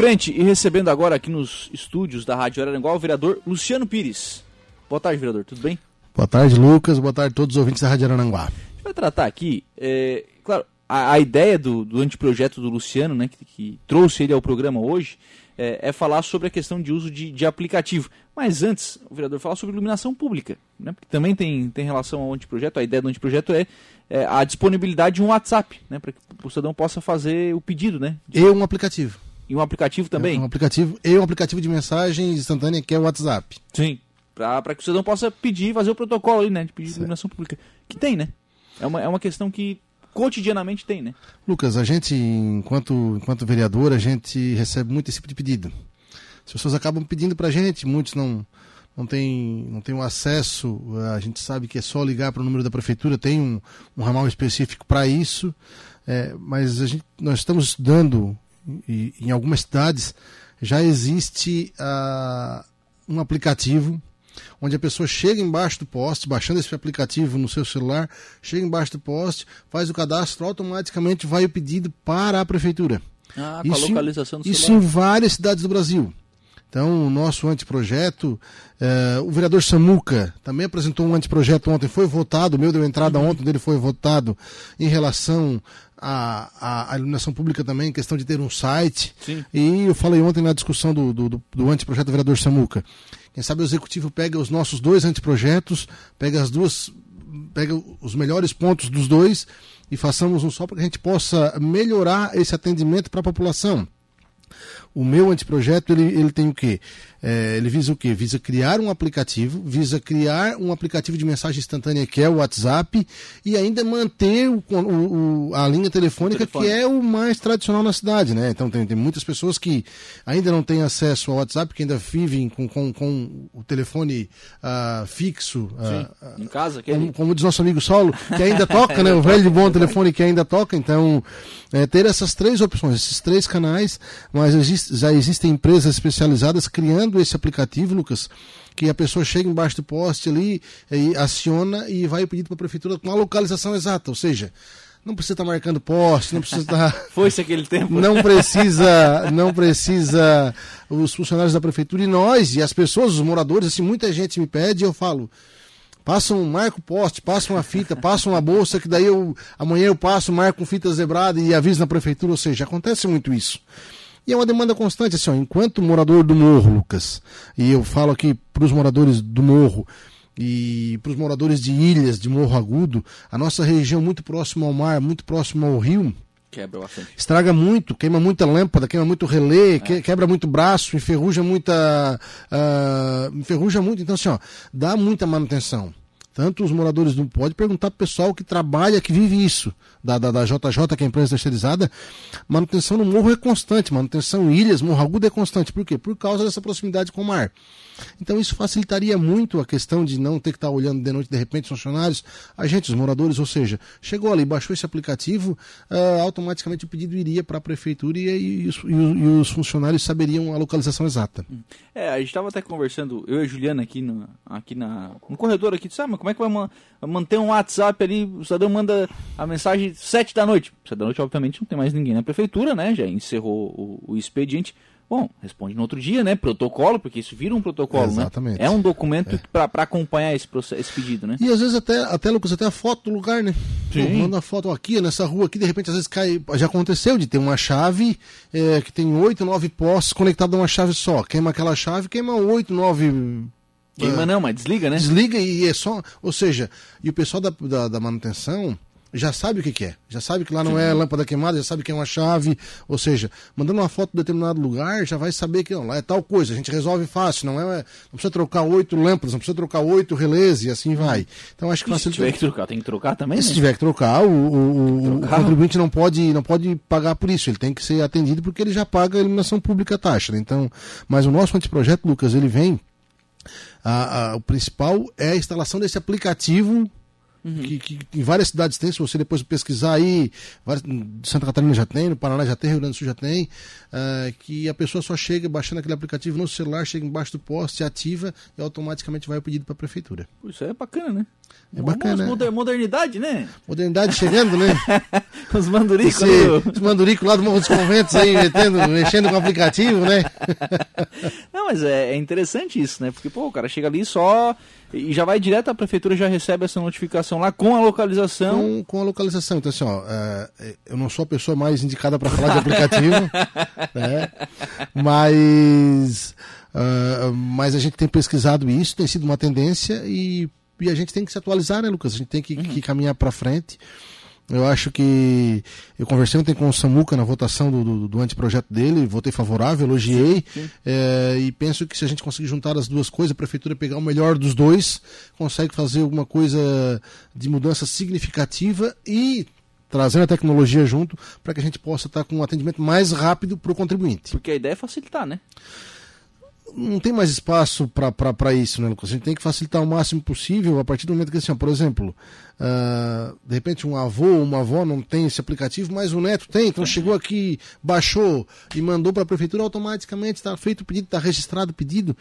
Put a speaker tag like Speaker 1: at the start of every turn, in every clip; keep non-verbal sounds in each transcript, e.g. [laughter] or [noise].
Speaker 1: frente e recebendo agora aqui nos estúdios da Rádio Araranguá o vereador Luciano Pires. Boa tarde, vereador, tudo bem?
Speaker 2: Boa tarde, Lucas. Boa tarde a todos os ouvintes da Rádio Araranguá. A
Speaker 1: gente vai tratar aqui, é, claro, a, a, ideia do, do anteprojeto do Luciano, né, que, que trouxe ele ao programa hoje, é, é, falar sobre a questão de uso de, de, aplicativo. Mas antes, o vereador falar sobre iluminação pública, né, porque também tem, tem relação ao anteprojeto. A ideia do anteprojeto é, é a disponibilidade de um WhatsApp, né, para que o cidadão possa fazer o pedido. Né,
Speaker 2: de... E um aplicativo.
Speaker 1: E um aplicativo também?
Speaker 2: um aplicativo e um aplicativo de mensagem instantânea que é o WhatsApp.
Speaker 1: Sim. Para que o cidadão possa pedir, fazer o protocolo ali, né? De pedir iluminação pública. Que tem, né? É uma, é uma questão que cotidianamente tem, né?
Speaker 2: Lucas, a gente, enquanto, enquanto vereador, a gente recebe muito esse tipo de pedido. As pessoas acabam pedindo para a gente, muitos não, não têm não tem o acesso, a gente sabe que é só ligar para o número da prefeitura, tem um, um ramal específico para isso, é, mas a gente, nós estamos estudando e, em algumas cidades já existe uh, um aplicativo onde a pessoa chega embaixo do poste, baixando esse aplicativo no seu celular, chega embaixo do poste, faz o cadastro, automaticamente vai o pedido para a prefeitura.
Speaker 1: Ah, com isso, a localização do
Speaker 2: Isso
Speaker 1: celular.
Speaker 2: em várias cidades do Brasil. Então, o nosso anteprojeto, eh, o vereador Samuca também apresentou um anteprojeto ontem, foi votado, o meu deu entrada uhum. ontem, dele foi votado em relação à, à, iluminação pública também, questão de ter um site.
Speaker 1: Sim.
Speaker 2: E eu falei ontem na discussão do, do, do, do anteprojeto do vereador Samuca. Quem sabe o executivo pega os nossos dois anteprojetos, pega as duas, pega os melhores pontos dos dois e façamos um só para que a gente possa melhorar esse atendimento para a população. O meu anteprojeto, ele, ele tem o quê? É, ele visa o quê? Visa criar um aplicativo, visa criar um aplicativo de mensagem instantânea que é o WhatsApp e ainda manter o, o, a linha telefônica que é o mais tradicional na cidade, né? Então tem, tem muitas pessoas que ainda não têm acesso ao WhatsApp, que ainda vivem com, com, com o telefone uh, fixo.
Speaker 1: Uh, em casa,
Speaker 2: que como, como diz nosso amigo Saulo, que ainda [laughs] toca, né? O velho bom telefone que ainda toca. Então, é, ter essas três opções, esses três canais, mas existe, já existem empresas especializadas criando esse aplicativo, Lucas, que a pessoa chega embaixo do poste ali, e aciona e vai pedir para a prefeitura com a localização exata, ou seja, não precisa estar tá marcando poste, não precisa estar. Tá... [laughs] [laughs]
Speaker 1: Foi-se aquele tempo.
Speaker 2: Não precisa, não precisa os funcionários da prefeitura e nós, e as pessoas, os moradores, assim, muita gente me pede e eu falo. Passa um marco poste, passa uma fita, passa uma bolsa, que daí eu amanhã eu passo, marco com fita zebrada e aviso na prefeitura, ou seja, acontece muito isso. E é uma demanda constante, assim, ó, enquanto morador do morro, Lucas, e eu falo aqui para os moradores do morro e para os moradores de ilhas, de Morro Agudo, a nossa região muito próxima ao mar, muito próxima ao rio,
Speaker 1: Quebra bastante.
Speaker 2: Estraga muito, queima muita lâmpada, queima muito relé, é. quebra muito braço, enferruja muita. Uh, enferruja muito. Então, assim, ó, dá muita manutenção. Tanto os moradores não pode perguntar para o pessoal que trabalha, que vive isso, da, da, da, JJ, que é a empresa terceirizada, manutenção no morro é constante, manutenção em ilhas, morro agudo é constante. Por quê? Por causa dessa proximidade com o mar. Então isso facilitaria muito a questão de não ter que estar olhando de noite, de repente, os funcionários, a gente, os moradores, ou seja, chegou ali, baixou esse aplicativo, uh, automaticamente o pedido iria para a prefeitura e, e, os, e, os, funcionários saberiam a localização exata.
Speaker 1: É, a gente estava até conversando, eu e a Juliana aqui, no, aqui na, no corredor aqui, sabe, como é que vai manter um WhatsApp ali, o cidadão manda a mensagem sete da noite. Sete da noite, obviamente, não tem mais ninguém na prefeitura, né? Já encerrou o, o expediente. Bom, responde no outro dia, né? Protocolo, porque isso vira um protocolo,
Speaker 2: né? Exatamente.
Speaker 1: né? É um documento é. para acompanhar esse, processo, esse pedido, né?
Speaker 2: E às vezes até, até Lucas, até a foto do lugar, né? Sim. Pô, manda a foto aqui, nessa rua aqui, de repente às vezes cai. Já aconteceu de ter uma chave é, que tem oito, nove postes conectados a uma chave só. Queima aquela chave, queima oito, nove
Speaker 1: Queima não, mas desliga, né?
Speaker 2: Desliga e é só. Ou seja, e o pessoal da, da, da manutenção já sabe o que, que, é. Já sabe que lá não é lâmpada queimada, já sabe que é uma chave. Ou seja, mandando uma foto de determinado lugar, já vai saber que não, lá é tal coisa. A gente resolve fácil. Não, é, não precisa trocar oito lâmpadas, não precisa trocar oito relés e assim vai. Então acho que
Speaker 1: Se tiver que trocar, tem que trocar também?
Speaker 2: Né? Se tiver que trocar, o, o, o, contribuinte não pode, não pode pagar por isso. Ele tem que ser atendido porque ele já paga a iluminação pública taxa. Né? Então, mas o nosso anteprojeto, Lucas, ele vem. A, a, o principal é a instalação desse aplicativo Uhum. Que, que, em várias cidades tem, se você depois pesquisar aí, várias, Santa Catarina já tem, no Paraná já tem, Rio Grande do Sul já tem, uh, que a pessoa só chega baixando aquele aplicativo no celular, chega embaixo do poste, ativa e automaticamente vai o pedido para a prefeitura.
Speaker 1: Isso é bacana, né?
Speaker 2: É bacana.
Speaker 1: Moder, modernidade, né?
Speaker 2: Modernidade chegando, né? [laughs]
Speaker 1: os manduricos.
Speaker 2: Os manduricos lá do Morro dos Conventos aí, metendo, [laughs] mexendo com o aplicativo, né? [laughs]
Speaker 1: Não, mas é, é interessante isso, né? Porque, pô, o cara chega ali só e já vai direto à prefeitura, já recebe essa notificação lá com a localização.
Speaker 2: Com, com a localização. Então, assim, ó, é, eu não sou a pessoa mais indicada para falar de aplicativo, [laughs] né? mas, uh, mas a gente tem pesquisado isso, tem sido uma tendência e, e a gente tem que se atualizar, né, Lucas? A gente tem que, uhum. que caminhar para frente. Eu acho que. Eu conversei ontem com o Samuca na votação do, do, do anteprojeto dele, votei favorável, elogiei. É, e penso que se a gente conseguir juntar as duas coisas, a prefeitura pegar o melhor dos dois, consegue fazer alguma coisa de mudança significativa e trazendo a tecnologia junto para que a gente possa estar com um atendimento mais rápido para o contribuinte.
Speaker 1: Porque a ideia é facilitar, né?
Speaker 2: Não tem mais espaço para isso, né, Lucas? A gente tem que facilitar o máximo possível a partir do momento que, assim, ó, por exemplo, uh, de repente um avô ou uma avó não tem esse aplicativo, mas o neto tem, então chegou aqui, baixou e mandou para a prefeitura, automaticamente está feito o pedido, está registrado o pedido.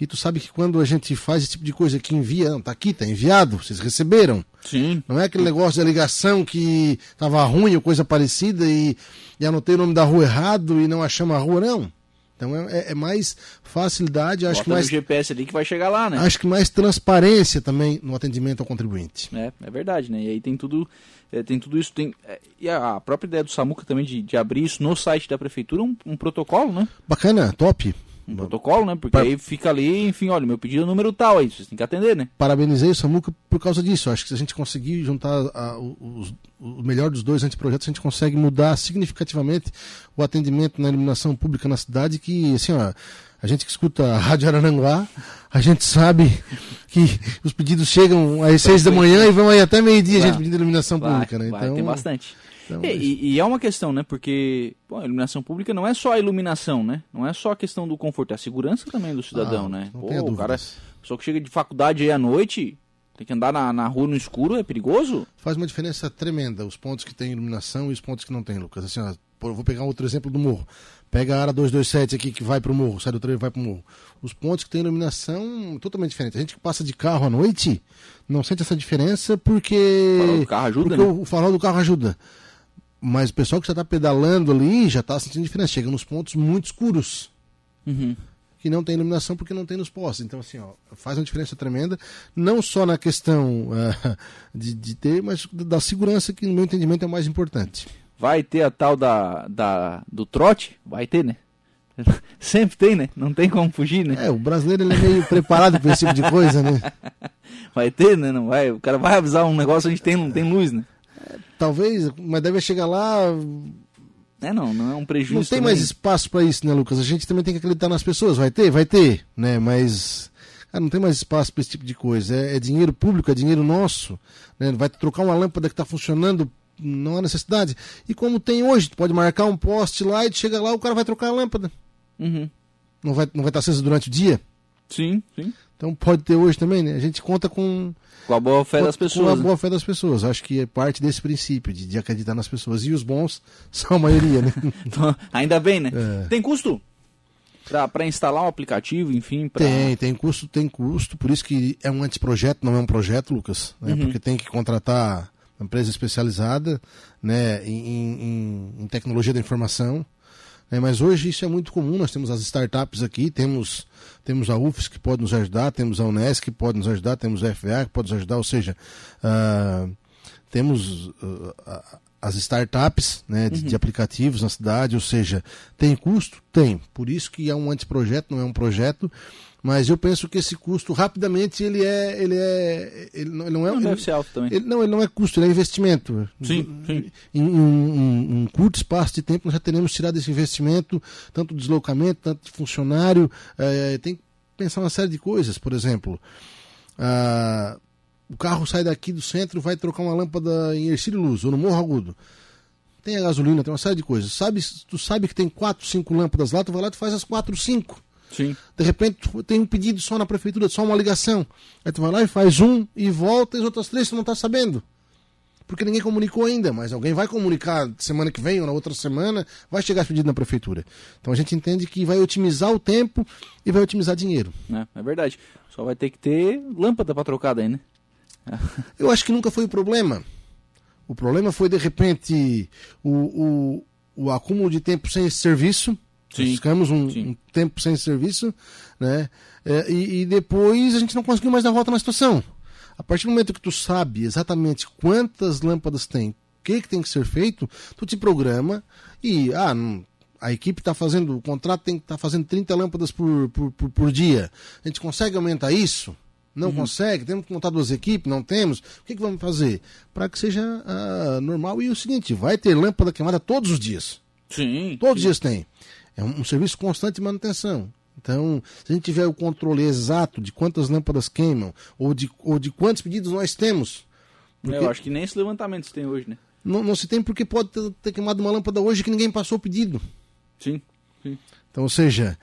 Speaker 2: E tu sabe que quando a gente faz esse tipo de coisa que envia, não, tá aqui, está enviado, vocês receberam.
Speaker 1: Sim.
Speaker 2: Não é aquele negócio da ligação que estava ruim ou coisa parecida e, e anotei o nome da rua errado e não achamos a rua, não. Então é, é, é mais facilidade, acho
Speaker 1: Bota
Speaker 2: que mais.
Speaker 1: GPS ali que vai chegar lá, né?
Speaker 2: Acho que mais transparência também no atendimento ao contribuinte.
Speaker 1: É, é verdade, né? E aí tem tudo, é, tem tudo isso. Tem, é, e a própria ideia do Samuca também de, de abrir isso no site da prefeitura, um, um protocolo, né?
Speaker 2: Bacana, top
Speaker 1: um protocolo, né? Porque aí fica ali, enfim, olha, meu pedido é número tal, aí vocês têm que atender, né?
Speaker 2: Parabenizei o Samuca por causa disso. Acho que se a gente conseguir juntar a, os, o melhor dos dois anteprojetos, a gente consegue mudar significativamente o atendimento na iluminação pública na cidade, que, assim, ó, a gente que escuta a Rádio Araranguá, a gente sabe que os pedidos chegam às seis da manhã e vão aí até meio-dia, a gente pedindo iluminação pública, né?
Speaker 1: Então, tem bastante. Então, e, e, é uma questão, né? Porque pô, a iluminação pública não é só a iluminação, né? Não é só a questão do conforto, é a segurança também do cidadão, ah, né?
Speaker 2: Não pô, o cara,
Speaker 1: só que chega de faculdade aí à noite, tem que andar na, na rua no escuro, é perigoso?
Speaker 2: Faz uma diferença tremenda os pontos que tem iluminação e os pontos que não tem, Lucas. Assim, ó, vou pegar outro exemplo do morro. Pega a área 227 aqui que vai para o morro, sai do trem e vai para o morro. Os pontos que tem iluminação totalmente diferentes. A gente que passa de carro à noite não sente essa diferença porque. O
Speaker 1: farol do carro ajuda?
Speaker 2: Porque
Speaker 1: né?
Speaker 2: o farol do carro ajuda. Mas o pessoal que já está pedalando ali já está sentindo diferença. Chega nos pontos muito escuros.
Speaker 1: Uhum.
Speaker 2: Que não tem iluminação porque não tem nos postes. Então, assim, ó, faz uma diferença tremenda. Não só na questão uh, [laughs] de, de ter, mas da segurança, que no meu entendimento é o mais importante.
Speaker 1: Vai ter a tal da, da, do trote? Vai ter, né? [laughs] Sempre tem, né? Não tem como fugir, né?
Speaker 2: É, o brasileiro ele é meio preparado para esse tipo de coisa, né? [laughs]
Speaker 1: Vai ter, né? Não vai. O cara vai avisar um negócio onde tem, não tem luz, né?
Speaker 2: Talvez, mas deve chegar lá.
Speaker 1: É, não, não é um prejuízo.
Speaker 2: Não tem também. mais espaço para isso, né, Lucas? A gente também tem que acreditar nas pessoas. Vai ter? Vai ter, né? Mas. Não tem mais espaço para esse tipo de coisa. É, é, dinheiro público, é dinheiro nosso. Né? Vai trocar uma lâmpada que está funcionando, não há necessidade. E como tem hoje, tu pode marcar um poste lá e chega lá, o cara vai trocar a lâmpada.
Speaker 1: Uhum.
Speaker 2: Não vai, não vai estar aceso durante o dia?
Speaker 1: Sim, sim.
Speaker 2: Então pode ter hoje também, né? A gente conta com
Speaker 1: com a boa fé com, das pessoas.
Speaker 2: Com a né? boa fé das pessoas. Acho que é parte desse princípio de, de acreditar nas pessoas. E os bons [laughs] são a maioria, né? [laughs]
Speaker 1: então, ainda bem, né? É. Tem custo? Para instalar um aplicativo, enfim? Pra...
Speaker 2: Tem, tem custo, tem custo. Por isso que é um anteprojeto, não é um projeto, Lucas. Né? Uhum. Porque tem que contratar uma empresa especializada né, em, em, em tecnologia da informação. É, mas hoje isso é muito comum, nós temos as startups aqui, temos, temos a UFS que pode nos ajudar, temos a Unesc que pode nos ajudar, temos a FVA que pode nos ajudar, ou seja, uh, temos uh, as startups né, de, uhum. de, aplicativos na cidade, ou seja, tem custo? Tem. Por isso que é um anteprojeto, não é um projeto, mas eu penso que esse custo rapidamente ele é ele é ele não, ele não é
Speaker 1: não
Speaker 2: ele,
Speaker 1: deve ser alto também.
Speaker 2: ele, não ele não é custo ele é investimento.
Speaker 1: Sim, sim.
Speaker 2: em, um, um, curto espaço de tempo nós já teremos tirado esse investimento tanto deslocamento tanto de funcionário é, tem que pensar uma série de coisas. Por exemplo ah, o carro sai daqui do centro vai trocar uma lâmpada em Ercílio Luz ou no Morro Agudo. Tem a gasolina tem uma série de coisas. Sabe tu sabe que tem quatro cinco lâmpadas lá tu vai lá e faz as quatro cinco
Speaker 1: Sim.
Speaker 2: De repente tem um pedido só na prefeitura, só uma ligação. Aí tu vai lá e faz um e volta e as outras três tu não tá sabendo. Porque ninguém comunicou ainda, mas alguém vai comunicar semana que vem ou na outra semana, vai chegar esse pedido na prefeitura. Então a gente entende que vai otimizar o tempo e vai otimizar dinheiro.
Speaker 1: É, é verdade. Só vai ter que ter lâmpada para trocar daí, né? [laughs]
Speaker 2: Eu acho que nunca foi o problema. O problema foi, de repente, o, o, o acúmulo de tempo sem esse serviço.
Speaker 1: Sim.
Speaker 2: Ficamos um, um tempo sem serviço, né? É, e, e depois a gente não conseguiu mais dar volta na situação. A partir do momento que tu sabe exatamente quantas lâmpadas tem, o que, que tem que ser feito, tu te programa e ah, não- a equipe está fazendo, o contrato tem que estar fazendo 30 lâmpadas por, por, por, por dia. A gente consegue aumentar isso? Não consegue? Temos que montar duas equipes? Não temos? O que, que vamos fazer? Para que seja ah, normal. E o seguinte, vai ter lâmpada queimada todos os dias.
Speaker 1: Sim.
Speaker 2: Todos os dias tem. É um, um serviço constante de manutenção. Então, se a gente tiver o controle exato de quantas lâmpadas queimam, ou de, ou de quantos pedidos nós temos, porque
Speaker 1: Eu acho que nem esse levantamento se tem hoje, né?
Speaker 2: não, não se tem porque pode ter, ter queimado uma lâmpada hoje que ninguém passou o pedido.
Speaker 1: Sim. Sim.
Speaker 2: Então, ou seja,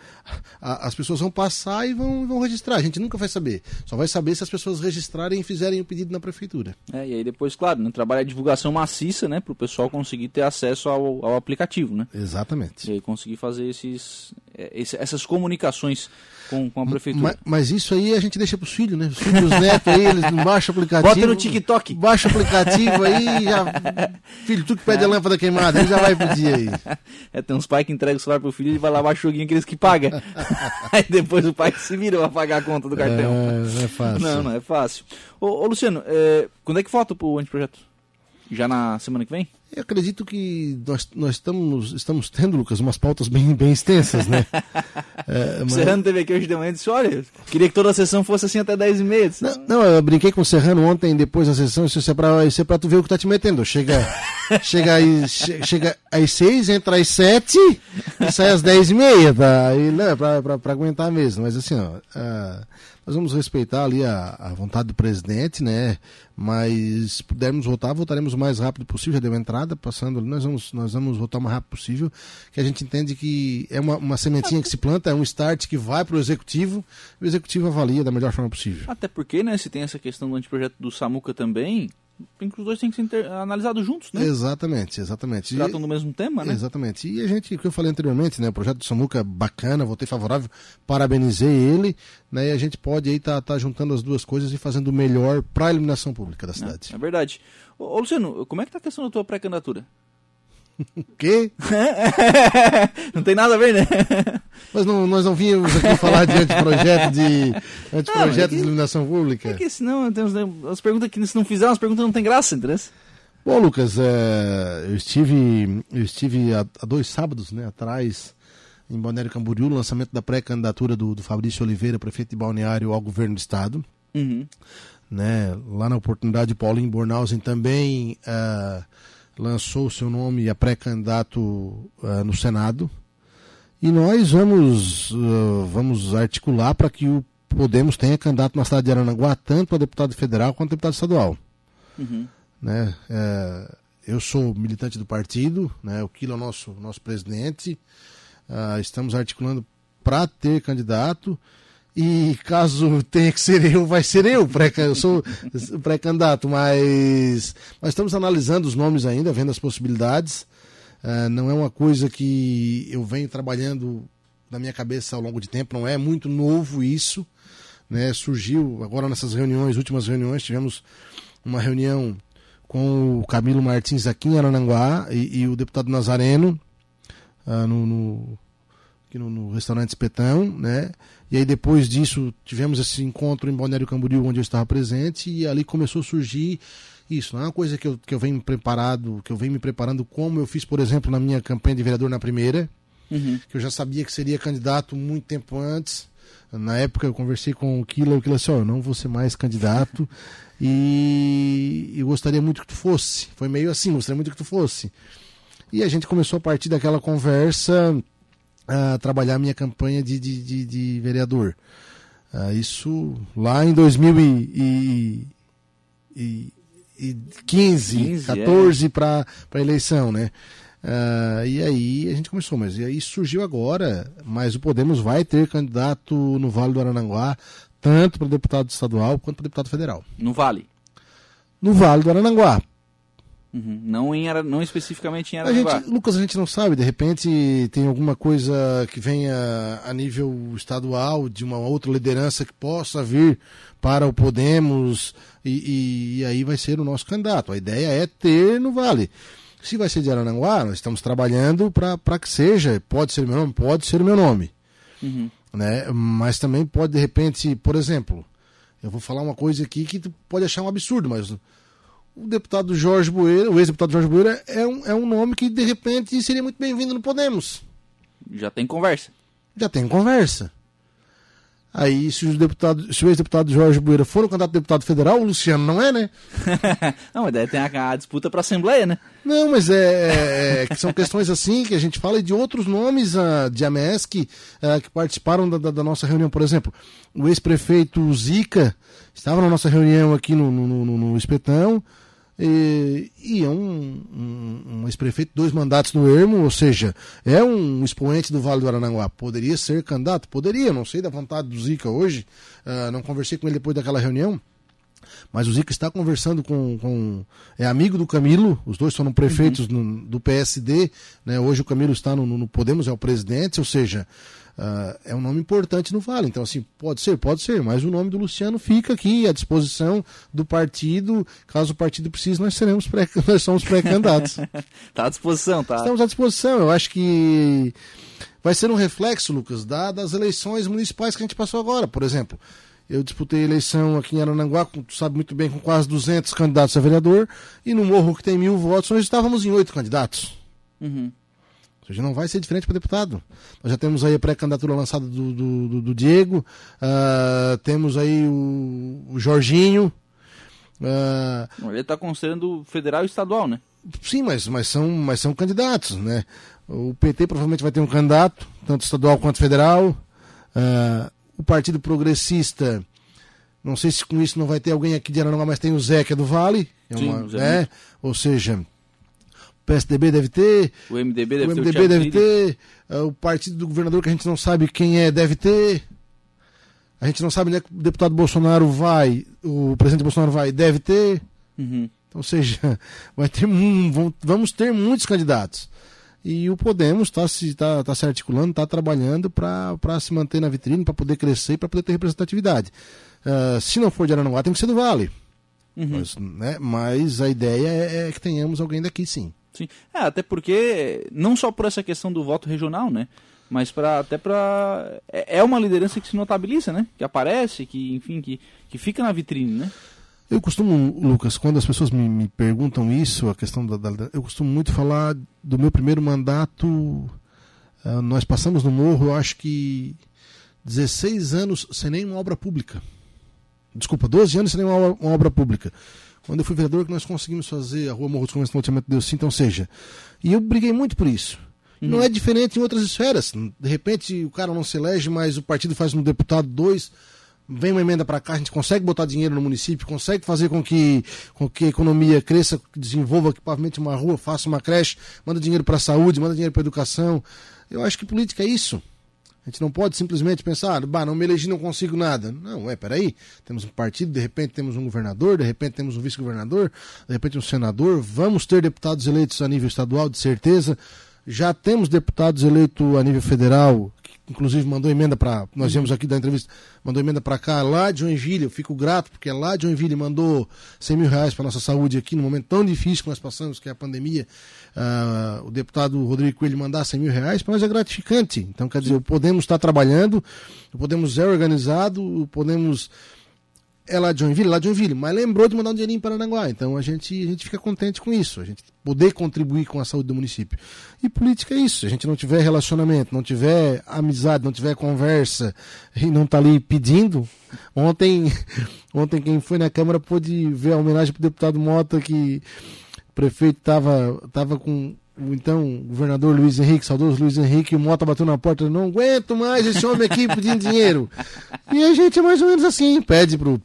Speaker 2: a- as pessoas vão passar e vão, vão registrar. A gente nunca vai saber. Só vai saber se as pessoas registrarem e fizerem o pedido na prefeitura.
Speaker 1: É, e aí depois, claro, né, trabalha a divulgação maciça, né, para o pessoal conseguir ter acesso ao, ao aplicativo, né?
Speaker 2: Exatamente.
Speaker 1: E aí conseguir fazer esses, é, esse- essas comunicações com, com a prefeitura.
Speaker 2: Mas, mas isso aí a gente deixa pros filhos, né? Os filhos, os netos aí, [laughs] eles baixam o aplicativo.
Speaker 1: Bota no TikTok.
Speaker 2: Baixa o aplicativo aí e já. [laughs] Filho, tu que pede a lâmpada queimada, ele já vai pro dia aí. [laughs]
Speaker 1: É, tem uns pais que entregam o celular pro filho e vai lá baixar o joguinho aqueles que paga. [laughs] aí depois o pai se vira pra pagar a conta do cartão.
Speaker 2: É, não é fácil.
Speaker 1: Não, não é fácil. Ô, ô, Luciano, é, quando é que falta pro anteprojeto? Já na semana que vem?
Speaker 2: Eu acredito que nós, nós estamos, estamos tendo, Lucas, umas pautas bem, bem extensas, né? [laughs] É,
Speaker 1: O
Speaker 2: mas-
Speaker 1: Serrano teve aqui hoje de manhã e disse, olha, queria que toda a sessão fosse assim até 10 e meia. Disse,
Speaker 2: Não, não, eu brinquei com o Serrano ontem, depois da sessão, isso é pra, isso é pra tu ver o que tá te metendo. Chega, [laughs] chega, aí, che- chega às seis, entra às sete e sai às dez e meia, tá? Aí, não, é pra, pra, pra aguentar mesmo. Mas assim, ó, ah, nós vamos respeitar ali a, a vontade do presidente, né? Mas se pudermos votar, votaremos o mais rápido possível. Já deu entrada, passando ali, nós vamos, nós vamos votar o mais rápido possível, que a gente entende que é uma, uma sementinha que se planta, é um start que vai para o executivo, e o executivo avalia da melhor forma possível.
Speaker 1: Até porque, né, se tem essa questão do anteprojeto do Samuca também, tem que os dois têm que ser inter- analisados juntos, né?
Speaker 2: Exatamente, exatamente. E-
Speaker 1: Tratam do mesmo tema, né?
Speaker 2: Exatamente. E a gente, o que eu falei anteriormente, né? O projeto do Samuca bacana, votei favorável, parabenizei ele, né? E a gente pode aí tá, tá juntando as duas coisas e fazendo o melhor para a iluminação pública da cidade.
Speaker 1: É verdade. Ô, ô, Luciano, como é que tá a questão da tua pré-candidatura?
Speaker 2: O [laughs] quê? [laughs]
Speaker 1: Não tem nada a ver, né?
Speaker 2: Mas não, nós não vínhamos aqui falar de anteprojeto de anteprojeto
Speaker 1: é que-
Speaker 2: de iluminação pública.
Speaker 1: É que senão tem uns- as perguntas que se não fizer, as perguntas não tem graça, entendeu?
Speaker 2: Bom, Lucas, é, eu estive, eu estive há, há dois sábados né, atrás em Balneário Camboriú, o lançamento da pré-candidatura do, do Fabrício Oliveira, prefeito de Balneário, ao governo do estado.
Speaker 1: Uhum.
Speaker 2: né? Lá na oportunidade, Paulinho Bornhausen também ah, lançou o seu nome a pré-candidato ah, no Senado. E nós vamos, ah, vamos articular para que o Podemos tenha candidato na cidade de Aranaguá, tanto a deputado federal quanto a deputado estadual.
Speaker 1: Uhum.
Speaker 2: Né? Eh, eu sou militante do partido, né? o Kilo é o nosso, nosso presidente. Ah, estamos articulando para ter candidato. E caso tenha que ser eu, vai ser eu, pré eu sou pré-candidato, mas nós estamos analisando os nomes ainda, vendo as possibilidades. Ah, não é uma coisa que eu venho trabalhando na minha cabeça ao longo de tempo, não é muito novo isso. Né? Surgiu agora nessas reuniões, últimas reuniões, tivemos uma reunião com o Camilo Martins aqui em Arananguá e, e o deputado Nazareno ah, no, no, aqui no, no restaurante Espetão, né? E aí depois disso tivemos esse encontro em Balneário Camboriú, onde eu estava presente, e ali começou a surgir isso. Não é uma coisa que eu, que eu venho preparado, que eu venho me preparando como eu fiz, por exemplo, na minha campanha de vereador na primeira,
Speaker 1: Uhum.
Speaker 2: que eu já sabia que seria candidato muito tempo antes. Na época eu conversei com o Kila, o Kila disse, ó, eu não vou ser mais candidato [laughs] e eu gostaria muito que tu fosse. Foi meio assim, gostaria muito que tu fosse. E a gente começou a partir daquela conversa a trabalhar minha campanha de, de, de, de vereador. Ah, isso lá em 2015,
Speaker 1: 15,
Speaker 2: 14 para a eleição, né? Uh, e aí a gente começou, mas e aí surgiu agora, mas o Podemos vai ter candidato no Vale do Arananguá, tanto para deputado estadual quanto para deputado federal.
Speaker 1: No Vale?
Speaker 2: No Vale do Arananguá.
Speaker 1: Uhum. Não, em, não especificamente em Arananguá.
Speaker 2: A gente, Lucas, a gente não sabe, de repente tem alguma coisa que venha a nível estadual, de uma outra liderança que possa vir para o Podemos, e, e, e aí vai ser o nosso candidato. A ideia é ter no Vale. Se vai ser de Arananguá, nós estamos trabalhando para que seja. Pode ser meu nome? Pode ser o meu nome.
Speaker 1: Uhum.
Speaker 2: Né? Mas também pode, de repente, por exemplo, eu vou falar uma coisa aqui que tu pode achar um absurdo, mas o deputado Jorge Bueira, o ex-deputado Jorge Bueira, é um, é um nome que, de repente, seria muito bem-vindo no Podemos.
Speaker 1: Já tem conversa.
Speaker 2: Já tem conversa. Aí, se o, deputado, se o ex-deputado Jorge Bueira for o candidato a deputado federal, o Luciano não é, né? [laughs]
Speaker 1: não, mas daí tem a, a disputa para a Assembleia, né?
Speaker 2: Não, mas é, é, é são questões assim que a gente fala de outros nomes uh, de AMESC uh, que participaram da, da, da, nossa reunião. Por exemplo, o ex-prefeito Zica estava na nossa reunião aqui no, no, no, no Espetão. E, e é um, um, um ex-prefeito, dois mandatos no Ermo, ou seja, é um expoente do Vale do Arananguá. Poderia ser candidato? Poderia, não sei da vontade do Zica hoje, uh, não conversei com ele depois daquela reunião, mas o Zica está conversando com, com, é amigo do Camilo, os dois foram prefeitos uhum. no, do PSD, né? hoje o Camilo está no, no, Podemos, é o presidente, ou seja, Uh, é um nome importante no Vale. Então, assim, pode ser, pode ser, mas o nome do Luciano fica aqui à disposição do partido. Caso o partido precise, nós seremos pré, [laughs] nós somos pré-candidatos.
Speaker 1: Está [laughs] à disposição, tá?
Speaker 2: Estamos à disposição. Eu acho que vai ser um reflexo, Lucas, da, das eleições municipais que a gente passou agora. Por exemplo, eu disputei eleição aqui em Arananguá, tu sabe muito bem, com quase 200 candidatos a vereador, e no Morro que tem mil votos, nós estávamos em oito candidatos.
Speaker 1: Uhum
Speaker 2: seja, não vai ser diferente para deputado. Nós já temos aí a pré-candidatura lançada do, do, do, do Diego, uh, temos aí o, o Jorginho.
Speaker 1: Uh, Ele está considerando federal e estadual, né?
Speaker 2: Sim, mas, mas, são, mas são candidatos, né? O PT provavelmente vai ter um candidato, tanto estadual quanto federal. Uh, o Partido Progressista, não sei se com isso não vai ter alguém aqui de Aranaguá, mas tem o Zé, que é do Vale. É uma, Sim, né? Ou seja, PSDB deve ter.
Speaker 1: O MDB deve
Speaker 2: o MDB ter. O deve ter. Uh, o partido do governador que a gente não sabe quem é deve ter. A gente não sabe onde é que o deputado Bolsonaro vai, o presidente Bolsonaro vai, deve ter.
Speaker 1: Uhum.
Speaker 2: Então, ou seja, [laughs] vai ter, vamos ter muitos candidatos. E o Podemos está se, tá, tá se articulando, está trabalhando para se manter na vitrine, para poder crescer e para poder ter representatividade. Uh, se não for de Aranaguá, tem que ser do Vale. Uhum. Mas, né, mas a ideia é, é que tenhamos alguém daqui, sim.
Speaker 1: Sim. É, até porque, não só por essa questão do voto regional, né? Mas pra, até para é, é uma liderança que se notabiliza, né? Que aparece, que, enfim, que, que fica na vitrine, né?
Speaker 2: Eu costumo, Lucas, quando as pessoas me, me perguntam isso, a questão da, da, Eu costumo muito falar do meu primeiro mandato. Uh, nós passamos no morro, eu acho que 16 anos sem nenhuma obra pública. Desculpa, 12 anos sem nenhuma obra, uma obra pública. Quando eu fui vereador, que nós conseguimos fazer a Rua Morro dos Comércios no loteamento Deus então seja. E eu briguei muito por isso. Uhum. Não é diferente em outras esferas. De repente o cara não se elege, mas o partido faz um deputado dois, vem uma emenda para cá, a gente consegue botar dinheiro no município, consegue fazer com que, com que a economia cresça, desenvolva, que pavimente uma rua, faça uma creche, manda dinheiro para a saúde, manda dinheiro para a educação. Eu acho que política é isso. A gente não pode simplesmente pensar, bah, não me elegi, não consigo nada. Não, é, peraí. Temos um partido, de repente temos um governador, de repente temos um vice-governador, de repente um senador. Vamos ter deputados eleitos a nível estadual, de certeza. Já temos deputados eleitos a nível federal, inclusive mandou emenda para. Nós viemos aqui da entrevista, mandou emenda para cá, lá de Joinville. Eu fico grato, porque é lá de Joinville mandou 100 mil reais para nossa saúde aqui, no momento tão difícil que nós passamos, que é a pandemia. Uh, o deputado Rodrigo Coelho mandar 100 mil reais, para nós é gratificante. Então, quer dizer, podemos estar trabalhando, podemos ser organizado, podemos é lá de Joinville, lá de Joinville, mas lembrou de mandar um dinheirinho para Paranaguá. Então a gente, a gente fica contente com isso, a gente poder contribuir com a saúde do município. E política é isso, se a gente não tiver relacionamento, não tiver amizade, não tiver conversa e não tá ali pedindo. Ontem, [laughs] ontem quem foi na Câmara pôde ver a homenagem para o deputado Mota que o prefeito estava tava com o então governador Luiz Henrique, saudoso Luiz Henrique, o Mota bateu na porta, não aguento mais esse homem aqui pedindo dinheiro. [laughs] E a gente é mais ou menos assim, pede pro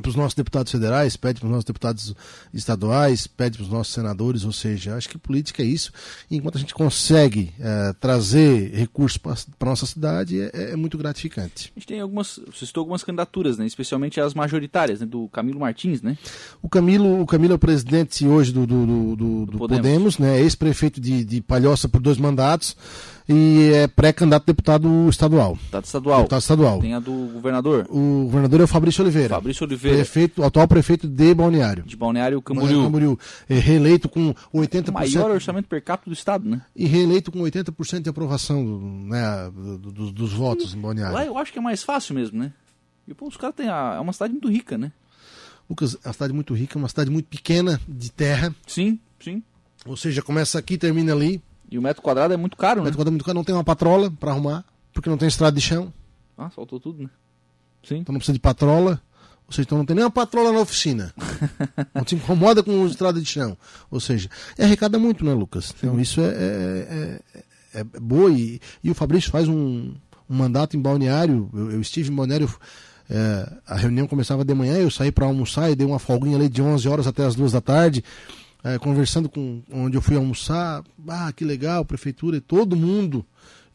Speaker 2: para os nossos deputados federais, pede para os nossos deputados estaduais, pede para os nossos senadores, ou seja, acho que política é isso. E enquanto a gente consegue é, trazer recursos para a nossa cidade, é, é, muito gratificante.
Speaker 1: A gente tem algumas, você citou algumas candidaturas, né? especialmente as majoritárias, né? do Camilo Martins, né?
Speaker 2: O Camilo, o Camilo é o presidente hoje do, do, do, do, do Podemos. Podemos, né? ex-prefeito de, de Palhoça por dois mandatos e é pré-candidato deputado estadual.
Speaker 1: Deputado estadual.
Speaker 2: Deputado estadual.
Speaker 1: Tem a do governador.
Speaker 2: O governador é o Fabrício Oliveira.
Speaker 1: Fabrício Oliveira.
Speaker 2: Prefeito, atual prefeito de Balneário.
Speaker 1: De Balneário Camboriú.
Speaker 2: Camboriú. É reeleito com 80%. O
Speaker 1: maior orçamento per capita do estado, né?
Speaker 2: E reeleito com 80% de aprovação né, dos, dos votos em Balneário.
Speaker 1: Lá eu acho que é mais fácil mesmo, né? E pô, os caras têm. A, é uma cidade muito rica, né?
Speaker 2: Lucas, é uma cidade muito rica, uma cidade muito pequena de terra.
Speaker 1: Sim, sim.
Speaker 2: Ou seja, começa aqui termina ali.
Speaker 1: E o metro quadrado é muito caro,
Speaker 2: o
Speaker 1: né?
Speaker 2: metro quadrado é muito caro, não tem uma patrola para arrumar, porque não tem estrada de chão.
Speaker 1: Ah, faltou tudo, né? Sim.
Speaker 2: Então não precisa de patrola. Ou seja, então não tem nem uma patrola na oficina. [laughs] não te incomoda com estrada de chão. Ou seja, e arrecada muito, né, Lucas? Então isso é, é, é, é boa. E, e, o Fabrício faz um, um mandato em balneário. Eu, eu estive em balneário. É, a reunião começava de manhã, eu saí para almoçar e dei uma folguinha ali de 11 horas até as 2 da tarde é, conversando com onde eu fui almoçar, ah, que legal, prefeitura, e todo mundo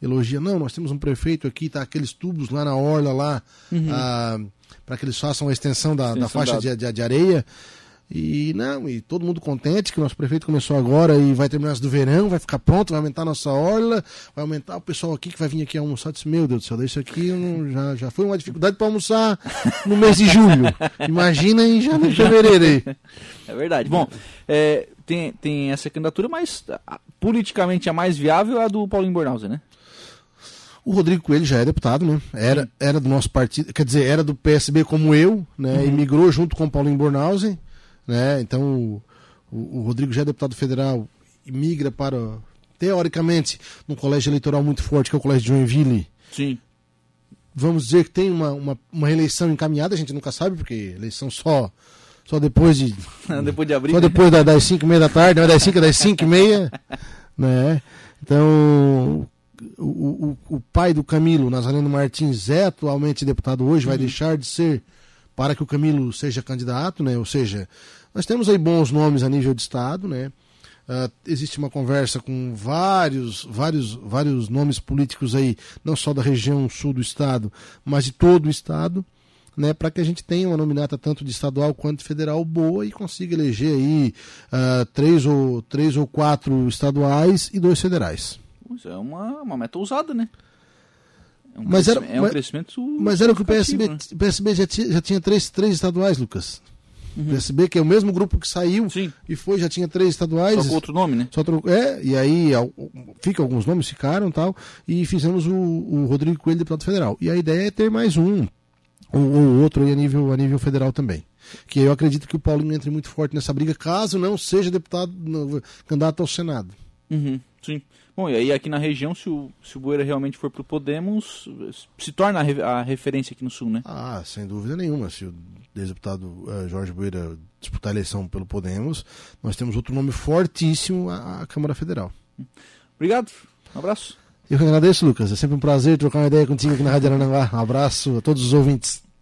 Speaker 2: elogia. Não, nós temos um prefeito aqui, tá aqueles tubos lá na orla lá, uhum. ah, para que eles façam a extensão da, da faixa de, de, de, areia. E não, e todo mundo contente que o nosso prefeito começou agora e vai terminar do verão, vai ficar pronto, vai aumentar a nossa orla, vai aumentar o pessoal aqui que vai vir aqui almoçar. Disse, meu Deus do céu, isso aqui não, já, já foi uma dificuldade para almoçar no mês de julho. [laughs] Imagina em janeiro, fevereiro aí.
Speaker 1: É verdade. Bom, é, tem, tem essa candidatura, mas politicamente a mais viável é a do Paulinho Bornhausen, né?
Speaker 2: O Rodrigo Coelho já é deputado, né? Era, era do nosso partido, quer dizer, era do PSB como eu, né? Uhum. E migrou junto com o Paulinho Bornhausen. Né? Então, o, o, Rodrigo já é deputado federal e migra para, teoricamente, num colégio eleitoral muito forte, que é o Colégio de Joinville.
Speaker 1: Sim.
Speaker 2: Vamos dizer que tem uma, uma, uma eleição encaminhada, a gente nunca sabe, porque eleição só só depois de. [laughs]
Speaker 1: depois de abril.
Speaker 2: Só depois das 5 e meia da tarde, não é das 5 das 5 e meia. [laughs] Né? Então, o, o, o pai do Camilo, Nazareno Martins, é atualmente deputado hoje, uhum. vai deixar de ser para que o Camilo seja candidato, né? Ou seja, nós temos aí bons nomes a nível de estado, né? Uh, existe uma conversa com vários, vários, vários nomes políticos aí, não só da região sul do estado, mas de todo o estado, né, para que a gente tenha uma nominata tanto de estadual quanto de federal boa e consiga eleger aí uh, três, ou, três ou quatro estaduais e dois federais.
Speaker 1: Isso é uma, uma meta ousada, né?
Speaker 2: É um mas era, é um mas, crescimento Mas era o que o PSB, né? PSB já tinha, já tinha três, três estaduais, Lucas. Uhum. O PSB, que é o mesmo grupo que saiu
Speaker 1: Sim.
Speaker 2: e foi, já tinha três estaduais.
Speaker 1: Só com outro nome, né?
Speaker 2: Só é, e aí fica alguns nomes, ficaram tal, e fizemos o, o Rodrigo Coelho, deputado federal. E a ideia é ter mais um, ou, ou outro aí a nível, a nível federal também. Que eu acredito que o Paulinho entre muito forte nessa briga, caso não seja deputado, candidato ao Senado.
Speaker 1: Uhum, sim. Bom, e aí aqui na região, se o, se o Boeira realmente for para o Podemos, se torna a, referência aqui no Sul, né?
Speaker 2: Ah, sem dúvida nenhuma. Se o ex-deputado uh, Jorge Boeira disputar a eleição pelo Podemos, nós temos outro nome fortíssimo, a Câmara Federal.
Speaker 1: Obrigado, um abraço.
Speaker 2: Eu que agradeço, Lucas. É sempre um prazer trocar uma ideia contigo aqui na Rádio Arananguá. Um abraço a todos os ouvintes.